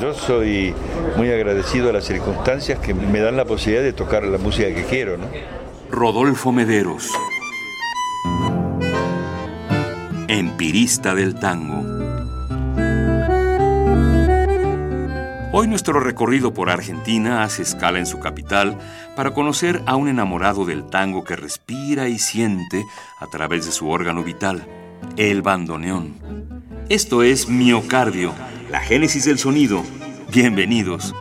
Yo soy muy agradecido a las circunstancias que me dan la posibilidad de tocar la música que quiero, ¿no? Rodolfo Mederos. Empirista del tango. Hoy nuestro recorrido por Argentina hace escala en su capital para conocer a un enamorado del tango que respira y siente a través de su órgano vital, el bandoneón. Esto es Miocardio, la génesis del sonido. Bienvenidos.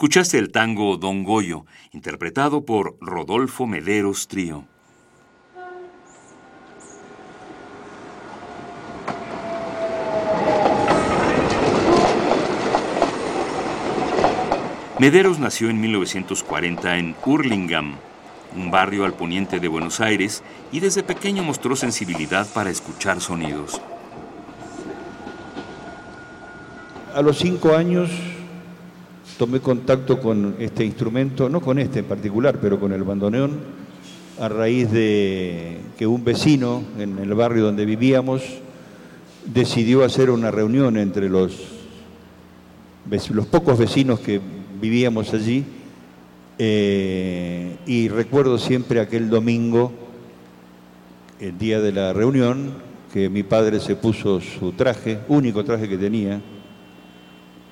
Escuchaste el tango Don Goyo, interpretado por Rodolfo Mederos Trío. Mederos nació en 1940 en Hurlingham, un barrio al poniente de Buenos Aires, y desde pequeño mostró sensibilidad para escuchar sonidos. A los cinco años tomé contacto con este instrumento, no con este en particular, pero con el bandoneón, a raíz de que un vecino en el barrio donde vivíamos decidió hacer una reunión entre los, pocos vecinos que vivíamos allí eh, y recuerdo siempre aquel domingo, el día de la reunión, que mi padre se puso su traje, único traje que tenía.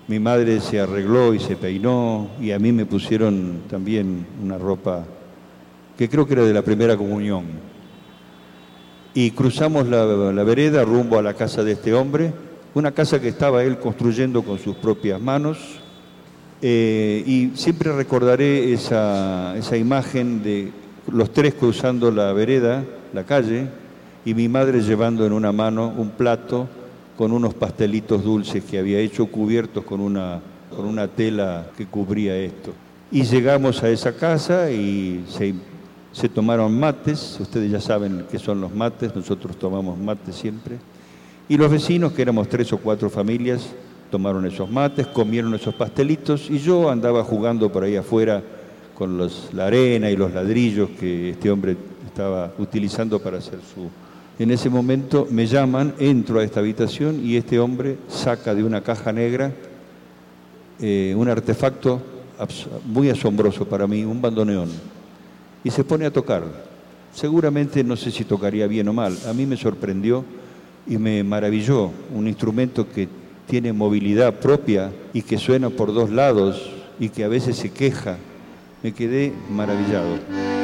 Mi madre se arregló y se peinó y a mí me pusieron también una ropa que creo que era de la primera comunión. Y cruzamos la, vereda rumbo a la casa de este hombre, una casa que estaba él construyendo con sus propias manos eh, y siempre recordaré esa, esa imagen de los tres cruzando la vereda, la calle, y mi madre llevando en una mano un plato con unos pastelitos dulces que había hecho cubiertos con una, con una tela que cubría esto. Y llegamos a esa casa y se, se tomaron mates, ustedes ya saben qué son los mates, nosotros tomamos mates siempre. Y los vecinos, que éramos tres o cuatro familias, tomaron esos mates, comieron esos pastelitos y yo andaba jugando por ahí afuera con los, la arena y los ladrillos que este hombre estaba utilizando para hacer su... En ese momento me llaman, entro a esta habitación y este hombre saca de una caja negra eh, un artefacto muy asombroso para mí, un bandoneón, y se pone a tocar. Seguramente no sé si tocaría bien o mal, a mí me sorprendió y me maravilló, un instrumento que tiene movilidad propia y que suena por dos lados y que a veces se queja. Me quedé maravillado.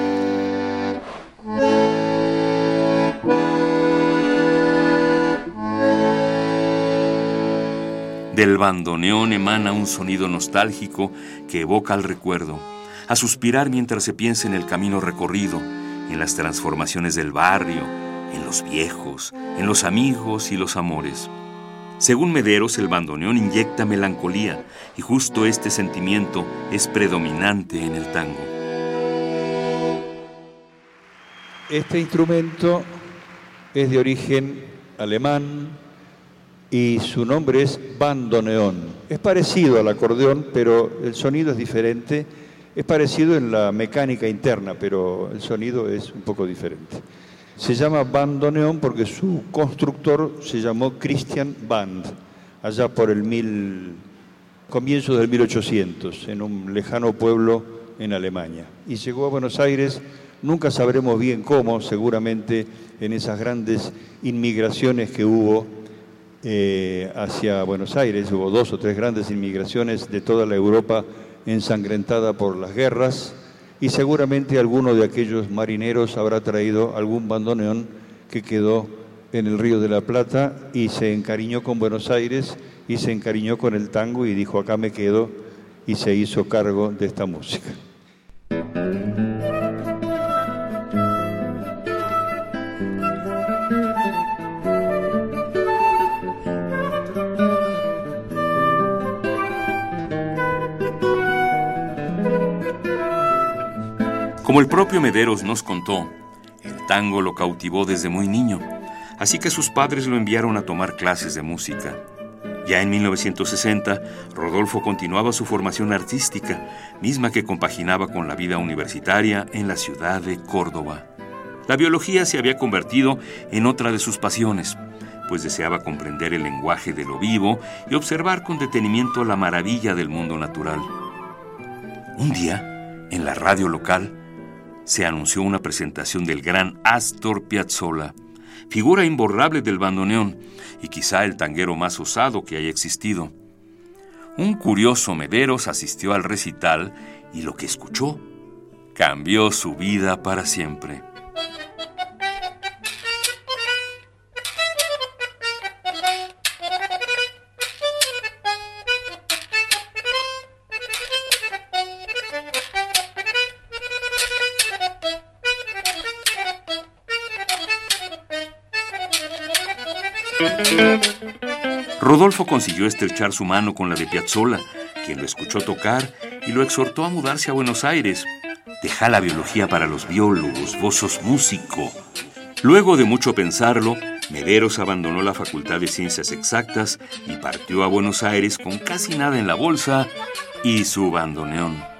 Del bandoneón emana un sonido nostálgico que evoca al recuerdo, a suspirar mientras se piensa en el camino recorrido, en las transformaciones del barrio, en los viejos, en los amigos y los amores. Según Mederos, el bandoneón inyecta melancolía y justo este sentimiento es predominante en el tango. Este instrumento es de origen alemán y su nombre es bandoneón. Es parecido al acordeón, pero el sonido es diferente. Es parecido en la mecánica interna, pero el sonido es un poco diferente. Se llama bandoneón porque su constructor se llamó Christian Band, allá por el mil, comienzo del 1800, en un lejano pueblo en Alemania. Y llegó a Buenos Aires, nunca sabremos bien cómo, seguramente en esas grandes inmigraciones que hubo eh, hacia Buenos Aires, hubo dos o tres grandes inmigraciones de toda la Europa ensangrentada por las guerras y seguramente alguno de aquellos marineros habrá traído algún bandoneón que quedó en el Río de la Plata y se encariñó con Buenos Aires y se encariñó con el tango y dijo acá me quedo y se hizo cargo de esta música. Como el propio Mederos nos contó, el tango lo cautivó desde muy niño, así que sus padres lo enviaron a tomar clases de música. Ya en 1960, Rodolfo continuaba su formación artística, misma que compaginaba con la vida universitaria en la ciudad de Córdoba. La biología se había convertido en otra de sus pasiones, pues deseaba comprender el lenguaje de lo vivo y observar con detenimiento la maravilla del mundo natural. Un día, en la radio local, se anunció una presentación del gran Astor Piazzolla, figura imborrable del bandoneón y quizá el tanguero más osado que haya existido. Un curioso Mederos asistió al recital y lo que escuchó cambió su vida para siempre. Rodolfo consiguió estrechar su mano con la de Piazzolla, quien lo escuchó tocar y lo exhortó a mudarse a Buenos Aires. Deja la biología para los biólogos, vos sos músico. Luego de mucho pensarlo, Mederos abandonó la Facultad de Ciencias Exactas y partió a Buenos Aires con casi nada en la bolsa y su bandoneón.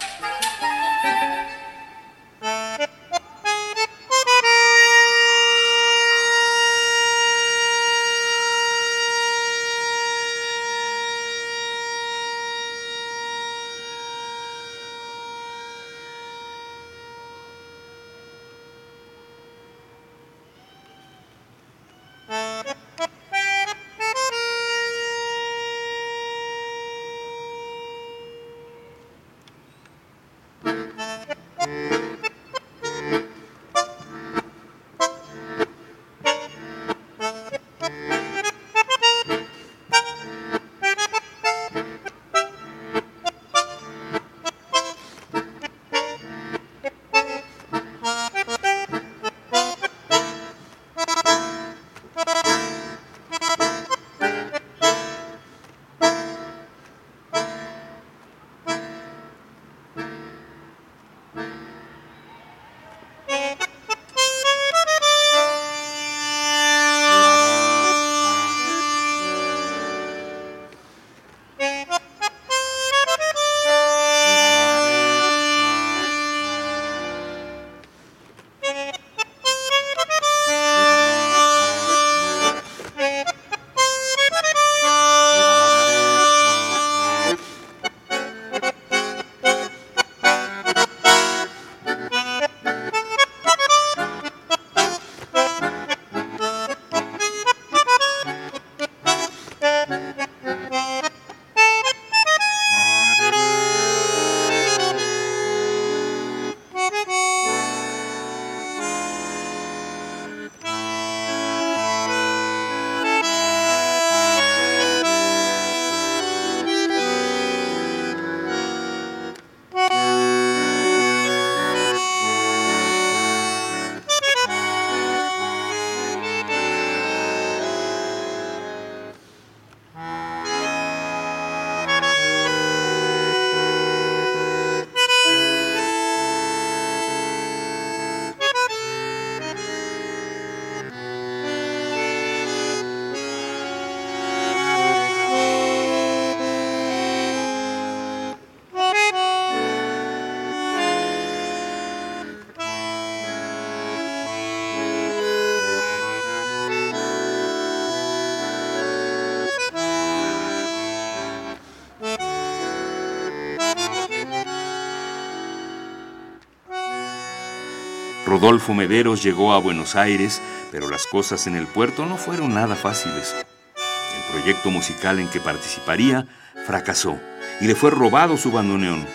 Rodolfo Mederos llegó a Buenos Aires, pero las cosas en el puerto no fueron nada fáciles. El proyecto musical en que participaría fracasó y le fue robado su bandoneón.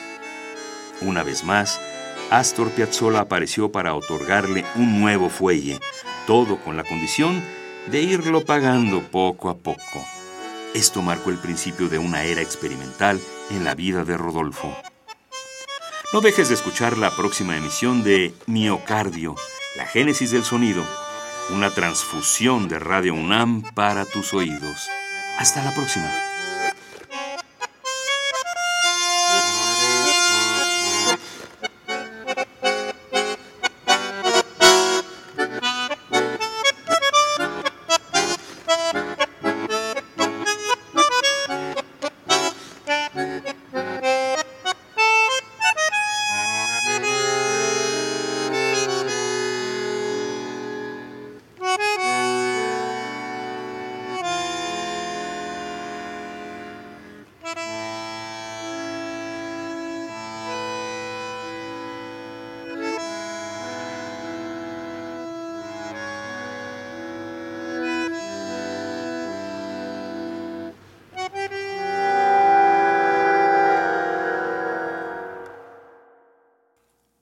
Una vez más, Astor Piazzolla apareció para otorgarle un nuevo fuelle, todo con la condición de irlo pagando poco a poco. Esto marcó el principio de una era experimental en la vida de Rodolfo. No dejes de escuchar la próxima emisión de Miocardio, la génesis del sonido, una transfusión de Radio UNAM para tus oídos. Hasta la próxima.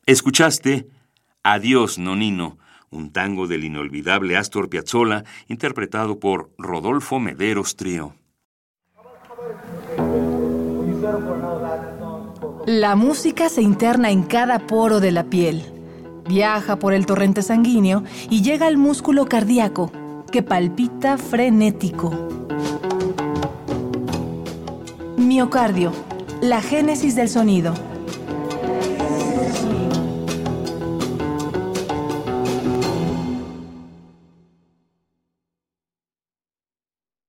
Escuchaste Adiós, Nonino, un tango del inolvidable Astor Piazzolla, interpretado por Rodolfo Mederos Trío. La música se interna en cada poro de la piel, viaja por el torrente sanguíneo y llega al músculo cardíaco, que palpita frenético. Miocardio, la génesis del sonido